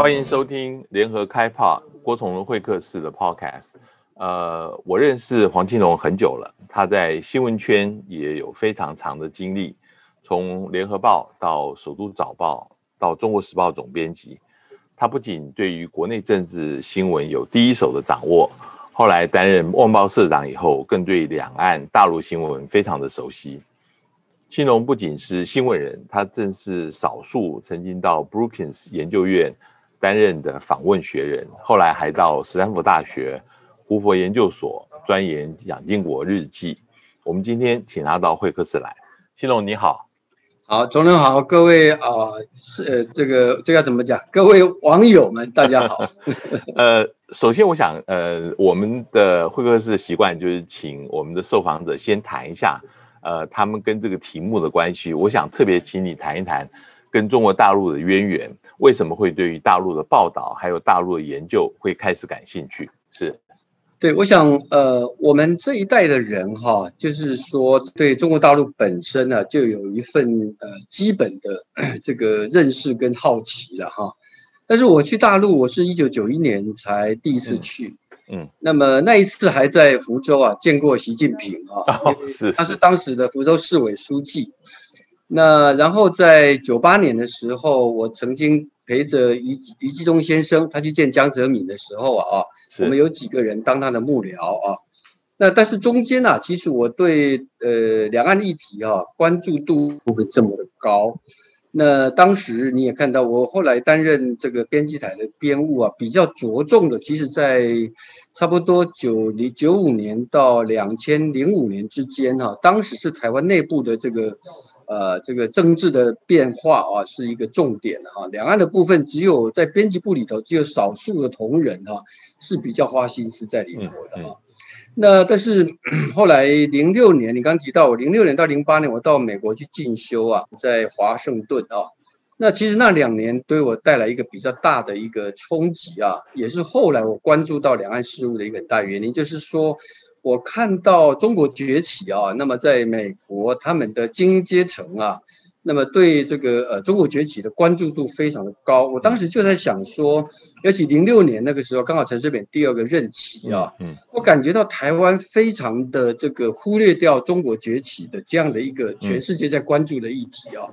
欢迎收听联合开炮郭崇伦会客室的 Podcast。呃，我认识黄庆隆很久了，他在新闻圈也有非常长的经历，从联合报到首都早报到中国时报总编辑，他不仅对于国内政治新闻有第一手的掌握，后来担任《旺报》社长以后，更对两岸大陆新闻非常的熟悉。庆隆不仅是新闻人，他正是少数曾经到 Brookings 研究院担任的访问学人，后来还到斯坦福大学胡佛研究所钻研蒋经国日记。我们今天请他到会客室来，新龙你好，好，总统好，各位啊，是、呃、这个这个要怎么讲？各位网友们，大家好。呃，首先我想，呃，我们的会客室的习惯就是请我们的受访者先谈一下。呃，他们跟这个题目的关系，我想特别请你谈一谈跟中国大陆的渊源，为什么会对于大陆的报道还有大陆的研究会开始感兴趣？是，对，我想，呃，我们这一代的人哈，就是说对中国大陆本身呢，就有一份呃基本的这个认识跟好奇了哈。但是我去大陆，我是一九九一年才第一次去。嗯嗯，那么那一次还在福州啊，见过习近平啊，哦、是他是当时的福州市委书记。那然后在九八年的时候，我曾经陪着余余纪东先生，他去见江泽民的时候啊，我们有几个人当他的幕僚啊。那但是中间呢、啊，其实我对呃两岸议题啊关注度不会这么的高。那当时你也看到，我后来担任这个编辑台的编务啊，比较着重的，其实在差不多九零九五年到两千零五年之间哈，当时是台湾内部的这个呃这个政治的变化啊，是一个重点哈。两岸的部分只有在编辑部里头，只有少数的同仁哈是比较花心思在里头的哈。那但是后来零六年，你刚提到我零六年到零八年，我到美国去进修啊，在华盛顿啊。那其实那两年对我带来一个比较大的一个冲击啊，也是后来我关注到两岸事务的一个很大原因，就是说我看到中国崛起啊，那么在美国他们的精英阶层啊。那么对这个呃中国崛起的关注度非常的高，我当时就在想说，尤其零六年那个时候，刚好陈水扁第二个任期啊，嗯，我感觉到台湾非常的这个忽略掉中国崛起的这样的一个全世界在关注的议题啊，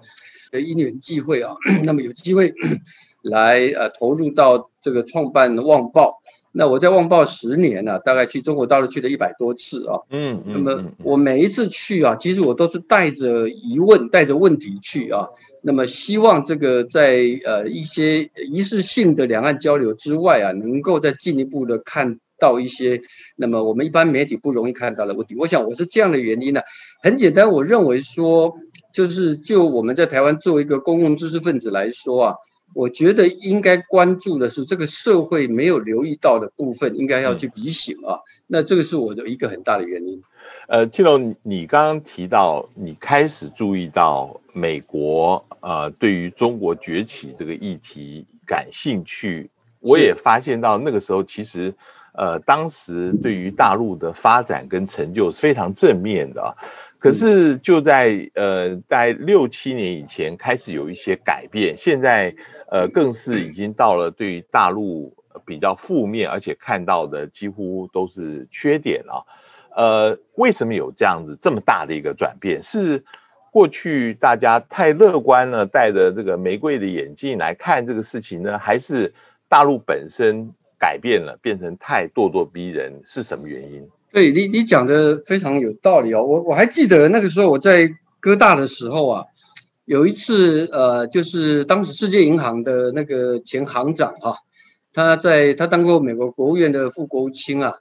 呃，因缘际会啊，那么有机会 来呃投入到这个创办《旺报》。那我在旺报十年呢、啊，大概去中国大陆去了一百多次啊。嗯，那么我每一次去啊，其实我都是带着疑问、带着问题去啊。那么希望这个在呃一些仪式性的两岸交流之外啊，能够再进一步的看到一些，那么我们一般媒体不容易看到的问题。我想我是这样的原因呢、啊，很简单，我认为说，就是就我们在台湾作为一个公共知识分子来说啊。我觉得应该关注的是这个社会没有留意到的部分，应该要去提醒啊。那这个是我的一个很大的原因。呃，庆隆，你刚刚提到你开始注意到美国呃对于中国崛起这个议题感兴趣，我也发现到那个时候其实呃当时对于大陆的发展跟成就是非常正面的。可是就在呃在六七年以前开始有一些改变，现在。呃，更是已经到了对于大陆比较负面，而且看到的几乎都是缺点啊。呃，为什么有这样子这么大的一个转变？是过去大家太乐观了，戴着这个玫瑰的眼镜来看这个事情呢？还是大陆本身改变了，变成太咄咄逼人？是什么原因？对你，你讲的非常有道理哦。我我还记得那个时候我在哥大的时候啊。有一次，呃，就是当时世界银行的那个前行长哈、啊，他在他当过美国国务院的副国务卿啊，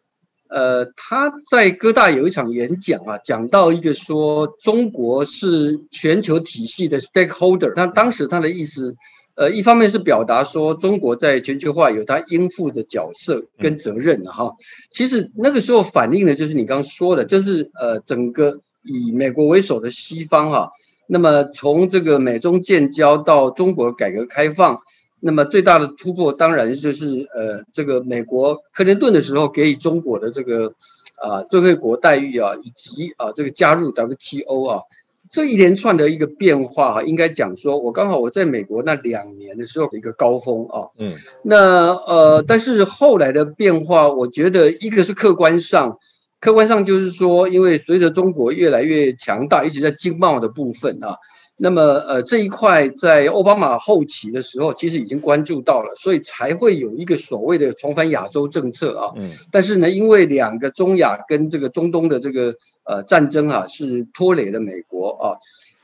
呃，他在哥大有一场演讲啊，讲到一个说中国是全球体系的 stakeholder，他当时他的意思，呃，一方面是表达说中国在全球化有他应负的角色跟责任的、啊、哈，其实那个时候反映的就是你刚刚说的，就是呃，整个以美国为首的西方哈、啊。那么从这个美中建交到中国改革开放，那么最大的突破当然就是呃这个美国克林顿的时候给予中国的这个啊最惠国待遇啊，以及啊这个加入 WTO 啊，这一连串的一个变化哈，应该讲说，我刚好我在美国那两年的时候的一个高峰啊，嗯，那呃，但是后来的变化，我觉得一个是客观上，客观上就是说，因为随着中国越来越强大，一直在经贸的部分啊。那么，呃，这一块在奥巴马后期的时候，其实已经关注到了，所以才会有一个所谓的重返亚洲政策啊。嗯。但是呢，因为两个中亚跟这个中东的这个呃战争啊，是拖累了美国啊。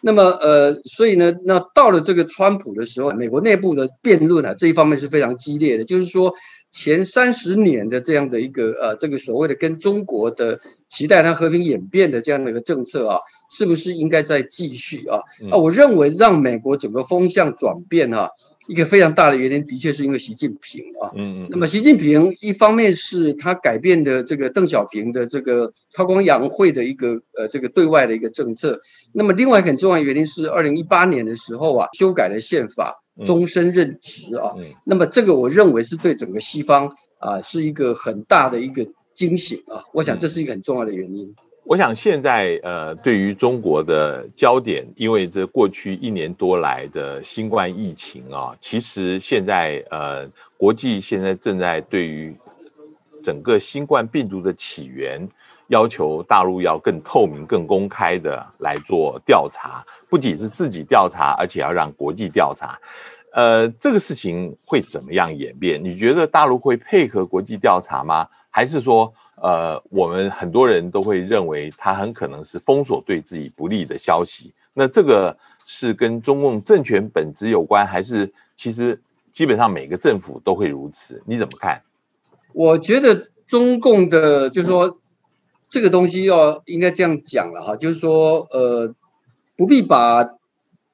那么，呃，所以呢，那到了这个川普的时候，美国内部的辩论啊，这一方面是非常激烈的，就是说。前三十年的这样的一个呃，这个所谓的跟中国的期待它和平演变的这样的一个政策啊，是不是应该再继续啊？啊，我认为让美国整个风向转变哈、啊，一个非常大的原因，的确是因为习近平啊。嗯嗯。那么习近平一方面是他改变的这个邓小平的这个韬光养晦的一个呃这个对外的一个政策，那么另外很重要的原因是二零一八年的时候啊，修改了宪法。终身任职啊，那么这个我认为是对整个西方啊是一个很大的一个惊醒啊，我想这是一个很重要的原因。我想现在呃，对于中国的焦点，因为这过去一年多来的新冠疫情啊，其实现在呃，国际现在正在对于整个新冠病毒的起源。要求大陆要更透明、更公开的来做调查，不仅是自己调查，而且要让国际调查。呃，这个事情会怎么样演变？你觉得大陆会配合国际调查吗？还是说，呃，我们很多人都会认为它很可能是封锁对自己不利的消息？那这个是跟中共政权本质有关，还是其实基本上每个政府都会如此？你怎么看？我觉得中共的，就是说。这个东西要应该这样讲了哈，就是说，呃，不必把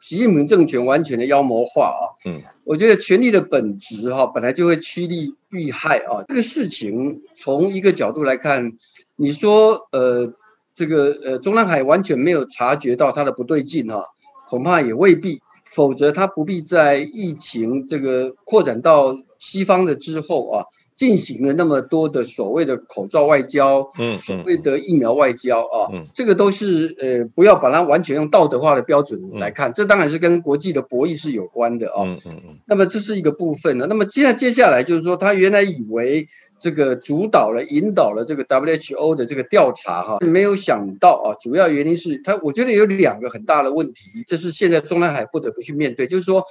习近平政权完全的妖魔化啊。嗯，我觉得权力的本质哈，本来就会趋利避害啊。这个事情从一个角度来看，你说，呃，这个呃，中南海完全没有察觉到它的不对劲哈，恐怕也未必，否则他不必在疫情这个扩展到西方的之后啊。进行了那么多的所谓的口罩外交，嗯，所谓的疫苗外交啊，嗯，这个都是呃，不要把它完全用道德化的标准来看，这当然是跟国际的博弈是有关的啊，嗯嗯嗯。那么这是一个部分呢。那么接下接下来就是说，他原来以为这个主导了、引导了这个 WHO 的这个调查哈，没有想到啊，主要原因是他，我觉得有两个很大的问题，这是现在中南海不得不去面对，就是说，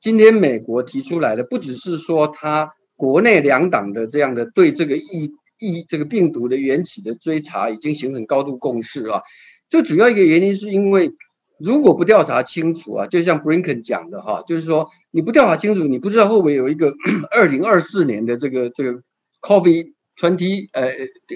今天美国提出来的不只是说他。国内两党的这样的对这个疫疫这个病毒的缘起的追查已经形成高度共识啊。最主要一个原因是因为如果不调查清楚啊，就像 Brinken 讲的哈，就是说你不调查清楚，你不知道会不会有一个 二零二四年的这个这个 COVID twenty 呃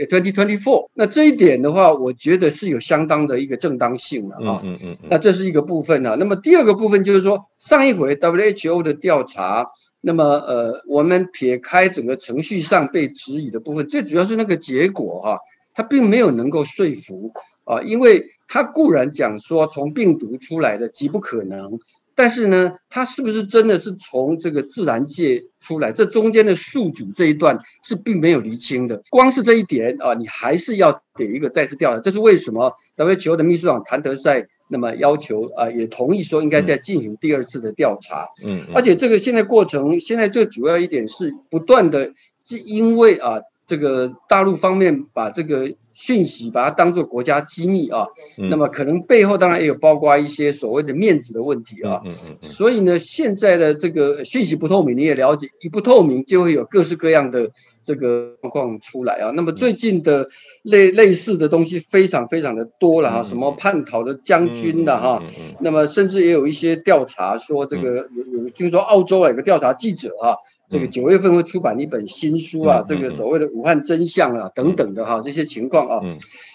twenty twenty four。那这一点的话，我觉得是有相当的一个正当性的啊。嗯嗯嗯。那这是一个部分啊。那么第二个部分就是说，上一回 WHO 的调查。那么，呃，我们撇开整个程序上被质疑的部分，最主要是那个结果哈、啊，它并没有能够说服啊，因为它固然讲说从病毒出来的极不可能，但是呢，它是不是真的是从这个自然界出来，这中间的宿主这一段是并没有厘清的。光是这一点啊，你还是要给一个再次调查，这是为什么？WHO 的秘书长谭德塞。那么要求啊、呃，也同意说应该再进行第二次的调查。嗯，而且这个现在过程，现在最主要一点是不断的，是因为啊，这个大陆方面把这个讯息把它当做国家机密啊。嗯。那么可能背后当然也有包括一些所谓的面子的问题啊。所以呢，现在的这个讯息不透明，你也了解，一不透明就会有各式各样的。这个状况出来啊，那么最近的类类似的东西非常非常的多了哈，什么叛逃的将军的哈，那么甚至也有一些调查说这个有有，听说澳洲有个调查记者哈，这个九月份会出版一本新书啊，这个所谓的武汉真相啊等等的哈这些情况啊，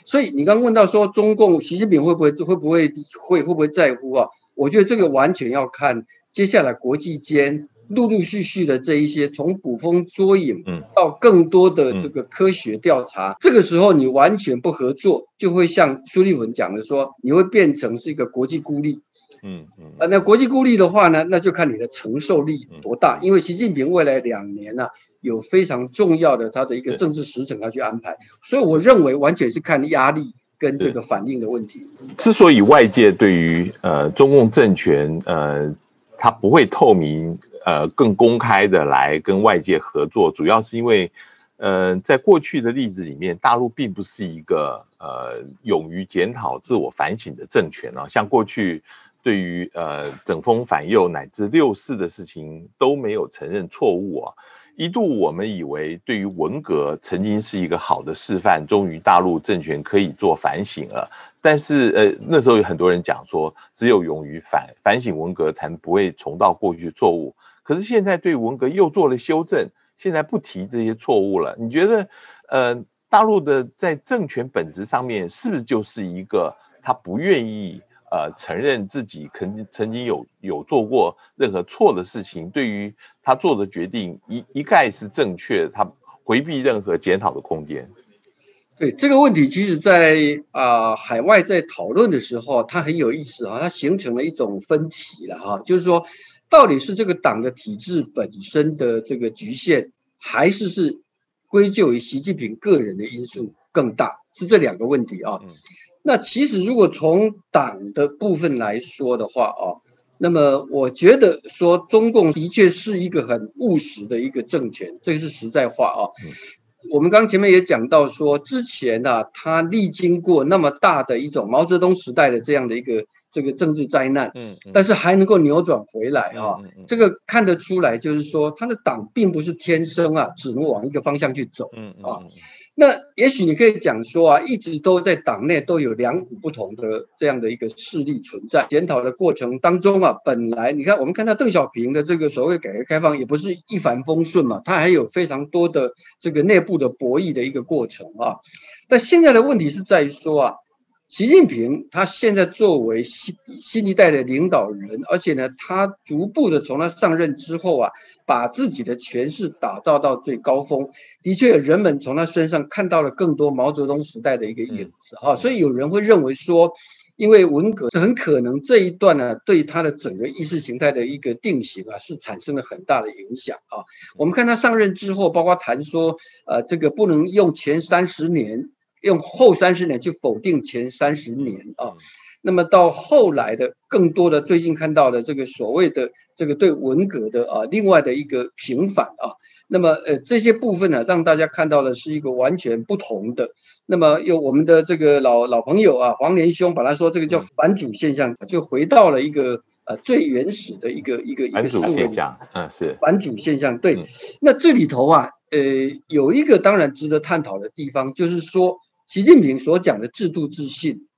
所以你刚问到说中共习近平会不会会不会会会不会在乎啊？我觉得这个完全要看接下来国际间。陆陆续续的这一些，从捕风捉影到更多的这个科学调查，这个时候你完全不合作，就会像苏立文讲的说，你会变成是一个国际孤立。嗯嗯，啊，那国际孤立的话呢，那就看你的承受力多大。因为习近平未来两年呢，有非常重要的他的一个政治时程要去安排，所以我认为完全是看压力。跟这个反应的问题。之所以外界对于呃中共政权呃他不会透明呃更公开的来跟外界合作，主要是因为呃在过去的例子里面，大陆并不是一个呃勇于检讨、自我反省的政权啊，像过去。对于呃整风反右乃至六四的事情都没有承认错误啊，一度我们以为对于文革曾经是一个好的示范，终于大陆政权可以做反省了。但是呃那时候有很多人讲说，只有勇于反反省文革，才不会重蹈过去错误。可是现在对文革又做了修正，现在不提这些错误了。你觉得呃大陆的在政权本质上面是不是就是一个他不愿意？呃，承认自己曾曾经有有做过任何错的事情，对于他做的决定一一概是正确的，他回避任何检讨的空间。对这个问题，其实在，在、呃、啊海外在讨论的时候，它很有意思啊，它形成了一种分歧了哈，就是说，到底是这个党的体制本身的这个局限，还是是归咎于习近平个人的因素更大？是这两个问题啊。嗯那其实，如果从党的部分来说的话啊，那么我觉得说中共的确是一个很务实的一个政权，这个是实在话啊。我们刚前面也讲到说，之前呢，他历经过那么大的一种毛泽东时代的这样的一个这个政治灾难，嗯，但是还能够扭转回来啊，这个看得出来，就是说他的党并不是天生啊，只能往一个方向去走，嗯啊。那也许你可以讲说啊，一直都在党内都有两股不同的这样的一个势力存在。检讨的过程当中啊，本来你看我们看到邓小平的这个所谓改革开放也不是一帆风顺嘛，他还有非常多的这个内部的博弈的一个过程啊。但现在的问题是在于说啊。习近平他现在作为新新一代的领导人，而且呢，他逐步的从他上任之后啊，把自己的权势打造到最高峰。的确，人们从他身上看到了更多毛泽东时代的一个影子啊。所以有人会认为说，因为文革很可能这一段呢，对他的整个意识形态的一个定型啊，是产生了很大的影响啊。我们看他上任之后，包括谈说，呃，这个不能用前三十年。用后三十年去否定前三十年啊，那么到后来的更多的最近看到的这个所谓的这个对文革的啊另外的一个平反啊，那么呃这些部分呢，让大家看到的是一个完全不同的。那么有我们的这个老老朋友啊黄连兄把他说这个叫反主现象，就回到了一个呃最原始的一个一个反主现象，嗯是反主现象对。那这里头啊呃有一个当然值得探讨的地方，就是说。习近平所讲的制度自信，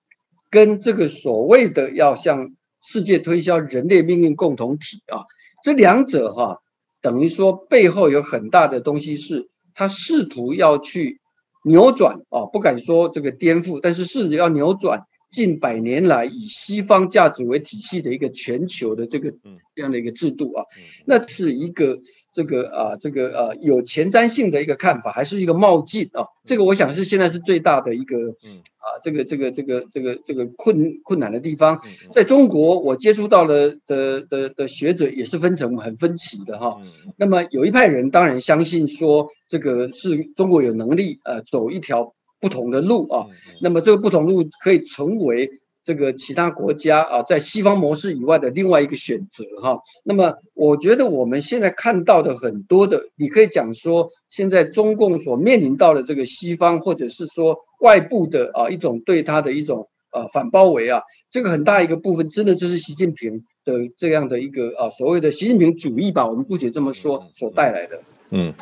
跟这个所谓的要向世界推销人类命运共同体啊，这两者哈、啊，等于说背后有很大的东西是，他试图要去扭转啊，不敢说这个颠覆，但是试着要扭转近百年来以西方价值为体系的一个全球的这个这样的一个制度啊，那是一个。这个啊，这个呃、啊，有前瞻性的一个看法，还是一个冒进啊？这个我想是现在是最大的一个，嗯啊，这个这个这个这个这个困困难的地方。在中国，我接触到了的的的学者也是分成很分歧的哈。那么有一派人当然相信说，这个是中国有能力呃走一条不同的路啊。那么这个不同路可以成为。这个其他国家啊，在西方模式以外的另外一个选择哈。那么，我觉得我们现在看到的很多的，你可以讲说，现在中共所面临到的这个西方，或者是说外部的啊一种对他的一种呃反包围啊，这个很大一个部分，真的就是习近平的这样的一个啊所谓的习近平主义吧，我们姑且这么说所带来的。嗯，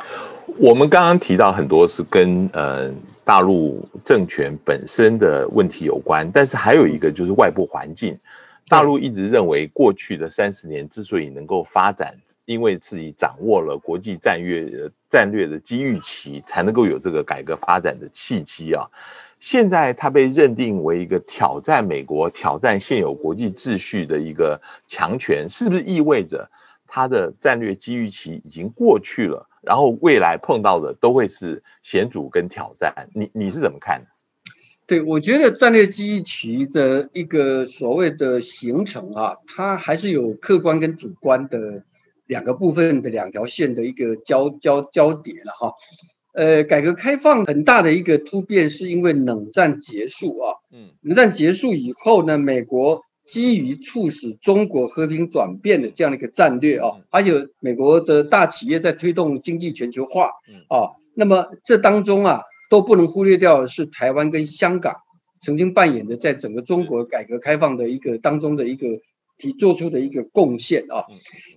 我们刚刚提到很多是跟呃。大陆政权本身的问题有关，但是还有一个就是外部环境。大陆一直认为，过去的三十年之所以能够发展，因为自己掌握了国际战略战略的机遇期，才能够有这个改革发展的契机啊。现在它被认定为一个挑战美国、挑战现有国际秩序的一个强权，是不是意味着它的战略机遇期已经过去了？然后未来碰到的都会是险阻跟挑战，你你是怎么看？对，我觉得战略机遇期的一个所谓的形成啊，它还是有客观跟主观的两个部分的两条线的一个交交交叠了哈。呃，改革开放很大的一个突变是因为冷战结束啊，嗯，冷战结束以后呢，美国基于促使中国和平转变的这样的一个战略啊，还有美国的大企业在推动经济全球化啊，那么这当中啊，都不能忽略掉的是台湾跟香港曾经扮演的在整个中国改革开放的一个当中的一个。提做出的一个贡献啊，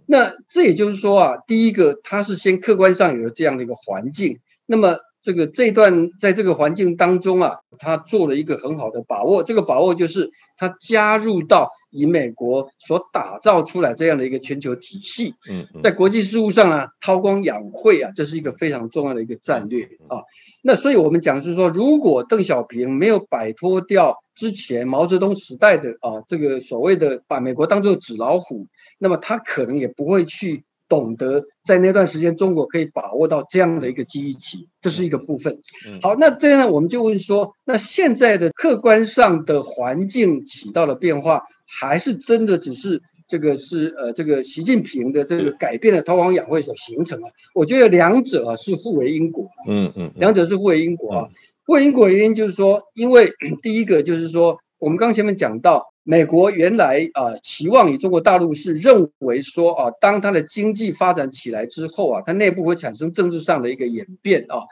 那这也就是说啊，第一个它是先客观上有这样的一个环境，那么。这个这段在这个环境当中啊，他做了一个很好的把握。这个把握就是他加入到以美国所打造出来这样的一个全球体系。嗯，在国际事务上呢，韬光养晦啊，这是一个非常重要的一个战略啊。那所以我们讲是说，如果邓小平没有摆脱掉之前毛泽东时代的啊这个所谓的把美国当做纸老虎，那么他可能也不会去。懂得在那段时间，中国可以把握到这样的一个机遇期，这是一个部分。好，那这样呢，我们就问说，那现在的客观上的环境起到了变化，还是真的只是这个是呃这个习近平的这个改变了韬光养晦所形成啊？我觉得两者啊是互为因果。嗯嗯，两者是互为因果啊。互为因果的原因就是说，因为 第一个就是说，我们刚前面讲到。美国原来啊期望与中国大陆是认为说啊，当它的经济发展起来之后啊，它内部会产生政治上的一个演变啊。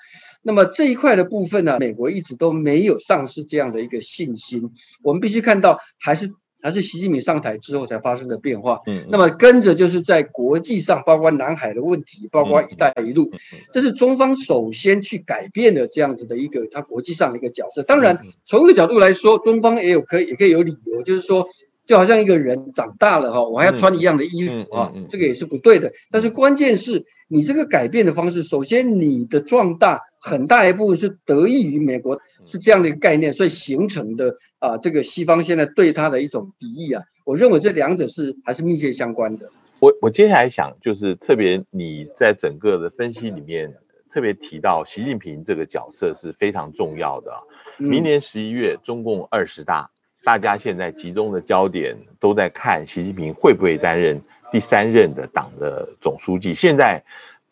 那么这一块的部分呢，美国一直都没有丧失这样的一个信心。我们必须看到还是。还是习近平上台之后才发生的变化。嗯，那么跟着就是在国际上，包括南海的问题，包括“一带一路”，这是中方首先去改变的这样子的一个它国际上的一个角色。当然，从一个角度来说，中方也有可以也可以有理由，就是说，就好像一个人长大了哈，我还要穿一样的衣服啊，这个也是不对的。但是关键是你这个改变的方式，首先你的壮大。很大一部分是得益于美国，是这样的一个概念，所以形成的啊，这个西方现在对他的一种敌意啊，我认为这两者是还是密切相关的。我我接下来想就是特别你在整个的分析里面特别提到习近平这个角色是非常重要的。明年十一月中共二十大，大家现在集中的焦点都在看习近平会不会担任第三任的党的总书记。现在。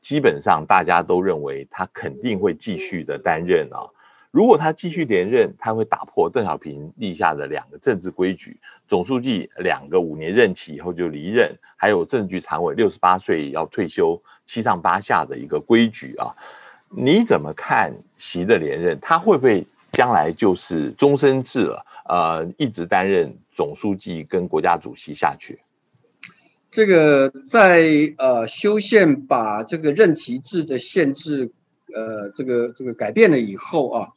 基本上大家都认为他肯定会继续的担任啊。如果他继续连任，他会打破邓小平立下的两个政治规矩：总书记两个五年任期以后就离任，还有政治局常委六十八岁要退休、七上八下的一个规矩啊。你怎么看习的连任？他会不会将来就是终身制了？呃，一直担任总书记跟国家主席下去？这个在呃修宪把这个任期制的限制，呃这个这个改变了以后啊，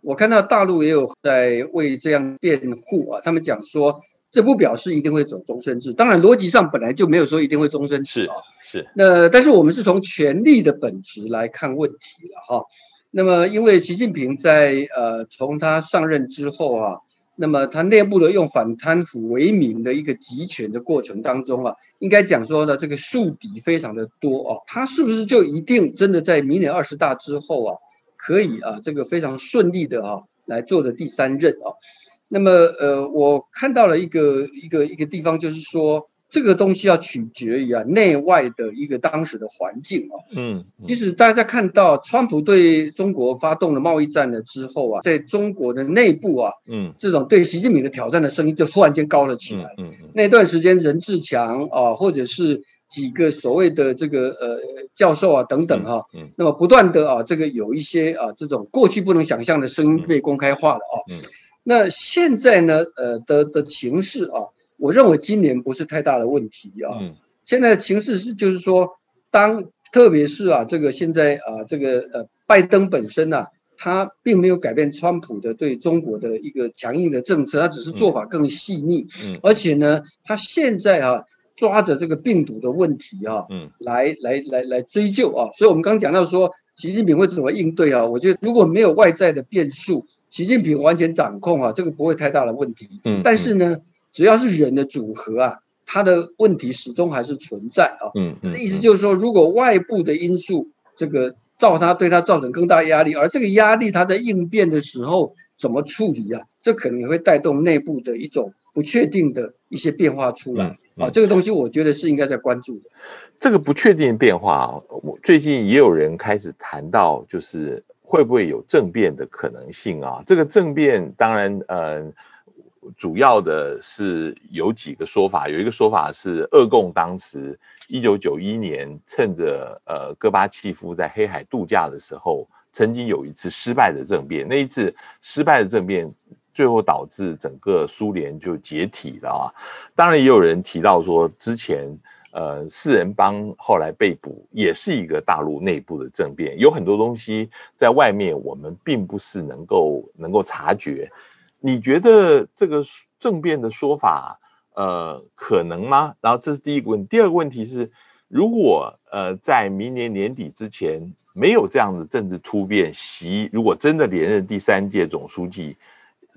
我看到大陆也有在为这样辩护啊，他们讲说这不表示一定会走终身制，当然逻辑上本来就没有说一定会终身制啊，是是。那但是我们是从权力的本质来看问题了哈。那么因为习近平在呃从他上任之后啊。那么他内部的用反贪腐为名的一个集权的过程当中啊，应该讲说呢，这个树敌非常的多哦。他是不是就一定真的在明年二十大之后啊，可以啊这个非常顺利的啊来做的第三任啊？那么呃，我看到了一个一个一个地方，就是说。这个东西要取决于啊内外的一个当时的环境啊，嗯，其实大家看到川普对中国发动了贸易战了之后啊，在中国的内部啊，嗯，这种对习近平的挑战的声音就突然间高了起来，嗯嗯，那段时间任志强啊，或者是几个所谓的这个呃教授啊等等啊，嗯，那么不断的啊这个有一些啊这种过去不能想象的声音被公开化了啊，嗯，那现在呢呃的的情势啊。我认为今年不是太大的问题啊。嗯。现在的情势是，就是说，当特别是啊，这个现在啊，这个呃，拜登本身啊，他并没有改变川普的对中国的一个强硬的政策，他只是做法更细腻。嗯。而且呢，他现在啊，抓着这个病毒的问题啊，嗯，来来来来追究啊。所以我们刚刚讲到说，习近平会怎么应对啊？我觉得如果没有外在的变数，习近平完全掌控啊，这个不会太大的问题。嗯。但是呢。只要是人的组合啊，它的问题始终还是存在啊。嗯，嗯，意思就是说，如果外部的因素这个造它对它造成更大压力，而这个压力它在应变的时候怎么处理啊？这可能也会带动内部的一种不确定的一些变化出来。嗯嗯、啊，这个东西我觉得是应该在关注的。这个不确定变化，我最近也有人开始谈到，就是会不会有政变的可能性啊？这个政变当然，呃，主要的是有几个说法，有一个说法是俄共当时一九九一年趁着呃戈巴契夫在黑海度假的时候，曾经有一次失败的政变，那一次失败的政变。最后导致整个苏联就解体了啊！当然也有人提到说，之前呃四人帮后来被捕，也是一个大陆内部的政变，有很多东西在外面我们并不是能够能够察觉。你觉得这个政变的说法呃可能吗？然后这是第一个问题，第二个问题是，如果呃在明年年底之前没有这样的政治突变，习如果真的连任第三届总书记。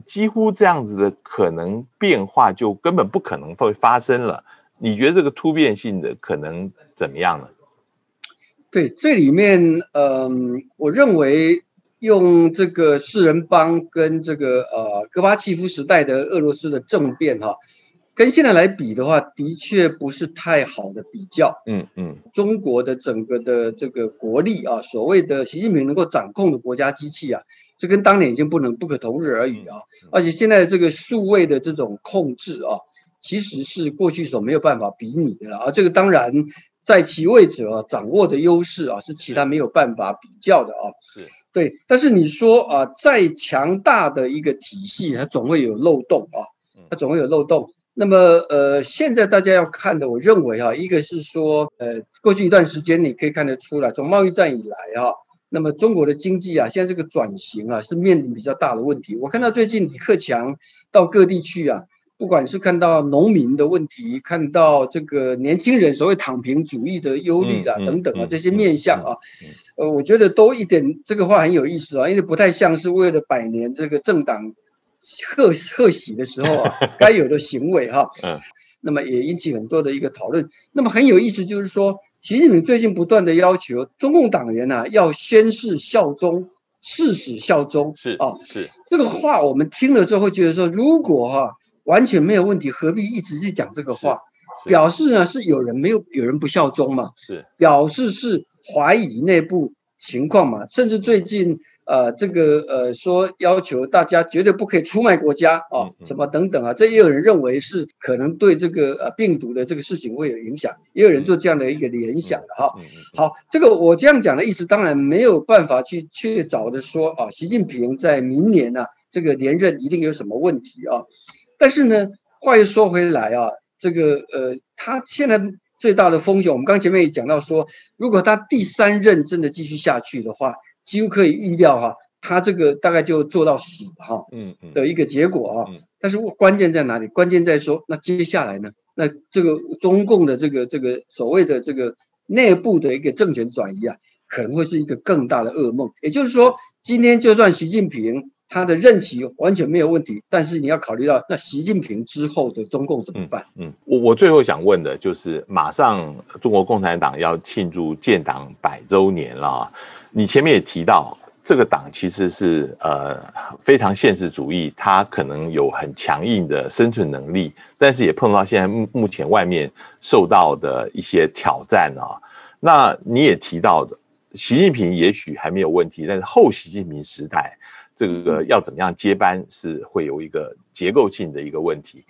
几乎这样子的可能变化就根本不可能会发生了。你觉得这个突变性的可能怎么样呢？对，这里面，嗯，我认为用这个四人帮跟这个呃戈巴契夫时代的俄罗斯的政变哈，跟现在来比的话，的确不是太好的比较。嗯嗯，中国的整个的这个国力啊，所谓的习近平能够掌控的国家机器啊。这跟当年已经不能不可同日而语啊！而且现在这个数位的这种控制啊，其实是过去所没有办法比拟的了啊！这个当然在其位者啊掌握的优势啊，是其他没有办法比较的啊。是对，但是你说啊，再强大的一个体系，它总会有漏洞啊，它总会有漏洞。那么呃，现在大家要看的，我认为啊，一个是说呃，过去一段时间你可以看得出来，从贸易战以来啊。那么中国的经济啊，现在这个转型啊，是面临比较大的问题。我看到最近李克强到各地去啊，不管是看到农民的问题，看到这个年轻人所谓躺平主义的忧虑啊，等等啊，这些面向啊，呃，我觉得都一点这个话很有意思啊，因为不太像是为了百年这个政党贺贺喜的时候啊，该有的行为哈。嗯。那么也引起很多的一个讨论。那么很有意思，就是说。习近平最近不断的要求中共党员啊，要宣誓效忠，誓死效忠。是啊，是这个话，我们听了之后会觉得说，如果哈、啊、完全没有问题，何必一直去讲这个话？表示呢是有人没有有人不效忠嘛？是表示是怀疑内部情况嘛？甚至最近。呃，这个呃，说要求大家绝对不可以出卖国家啊，什么等等啊，这也有人认为是可能对这个呃病毒的这个事情会有影响，也有人做这样的一个联想的哈。好，这个我这样讲的意思，当然没有办法去确凿的说啊，习近平在明年呢，这个连任一定有什么问题啊。但是呢，话又说回来啊，这个呃，他现在最大的风险，我们刚前面也讲到说，如果他第三任真的继续下去的话。几乎可以预料哈，他这个大概就做到死哈，嗯嗯的一个结果啊。但是关键在哪里？关键在说，那接下来呢？那这个中共的这个这个所谓的这个内部的一个政权转移啊，可能会是一个更大的噩梦。也就是说，今天就算习近平他的任期完全没有问题，但是你要考虑到那习近平之后的中共怎么办？嗯，我我最后想问的就是，马上中国共产党要庆祝建党百周年了。你前面也提到，这个党其实是呃非常现实主义，它可能有很强硬的生存能力，但是也碰到现在目目前外面受到的一些挑战啊。那你也提到的，习近平也许还没有问题，但是后习近平时代这个要怎么样接班，是会有一个结构性的一个问题。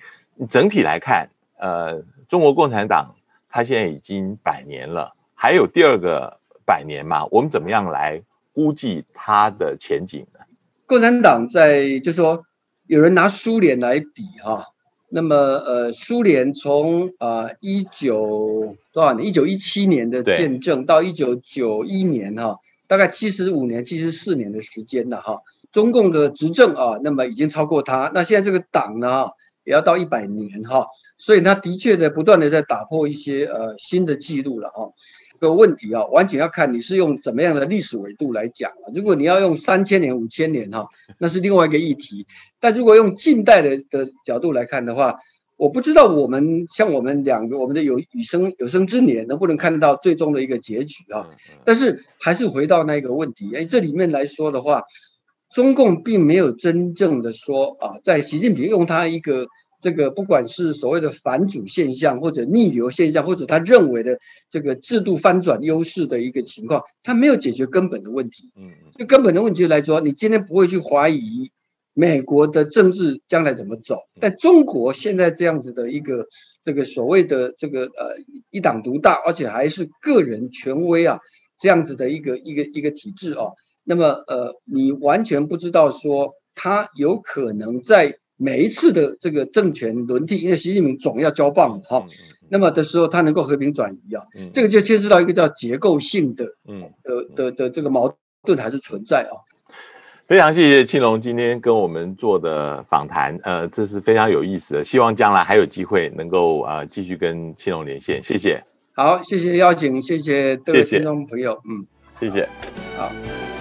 整体来看，呃，中国共产党它现在已经百年了，还有第二个。百年嘛，我们怎么样来估计它的前景呢？共产党在就说有人拿苏联来比哈、啊，那么呃，苏联从呃一九多少年？一九一七年的建政到一九九一年哈、啊，大概七十五年、七十四年的时间了哈、啊。中共的执政啊，那么已经超过他。那现在这个党呢，也要到一百年哈、啊，所以他的确的不断的在打破一些呃新的记录了哈。啊个问题啊，完全要看你是用怎么样的历史维度来讲啊。如果你要用三千年、五千年哈，那是另外一个议题。但如果用近代的的角度来看的话，我不知道我们像我们两个，我们的有有生有生之年能不能看到最终的一个结局啊？但是还是回到那个问题，哎，这里面来说的话，中共并没有真正的说啊，在习近平用他一个这个不管是所谓的反主现象，或者逆流现象，或者他认为的这个制度翻转优势的一个情况，他没有解决根本的问题。嗯，就根本的问题来说，你今天不会去怀疑美国的政治将来怎么走，但中国现在这样子的一个这个所谓的这个呃一党独大，而且还是个人权威啊这样子的一个一个一个体制啊，那么呃你完全不知道说他有可能在。每一次的这个政权轮替，因为习近平总要交棒哈，嗯嗯嗯、那么的时候他能够和平转移啊，嗯、这个就牵涉到一个叫结构性的，嗯，的的的这个矛盾还是存在啊。非常谢谢庆龙今天跟我们做的访谈，呃，这是非常有意思的，希望将来还有机会能够啊、呃、继续跟青龙连线，谢谢。好，谢谢邀请，谢谢各位听众朋友，谢谢嗯，谢谢，好。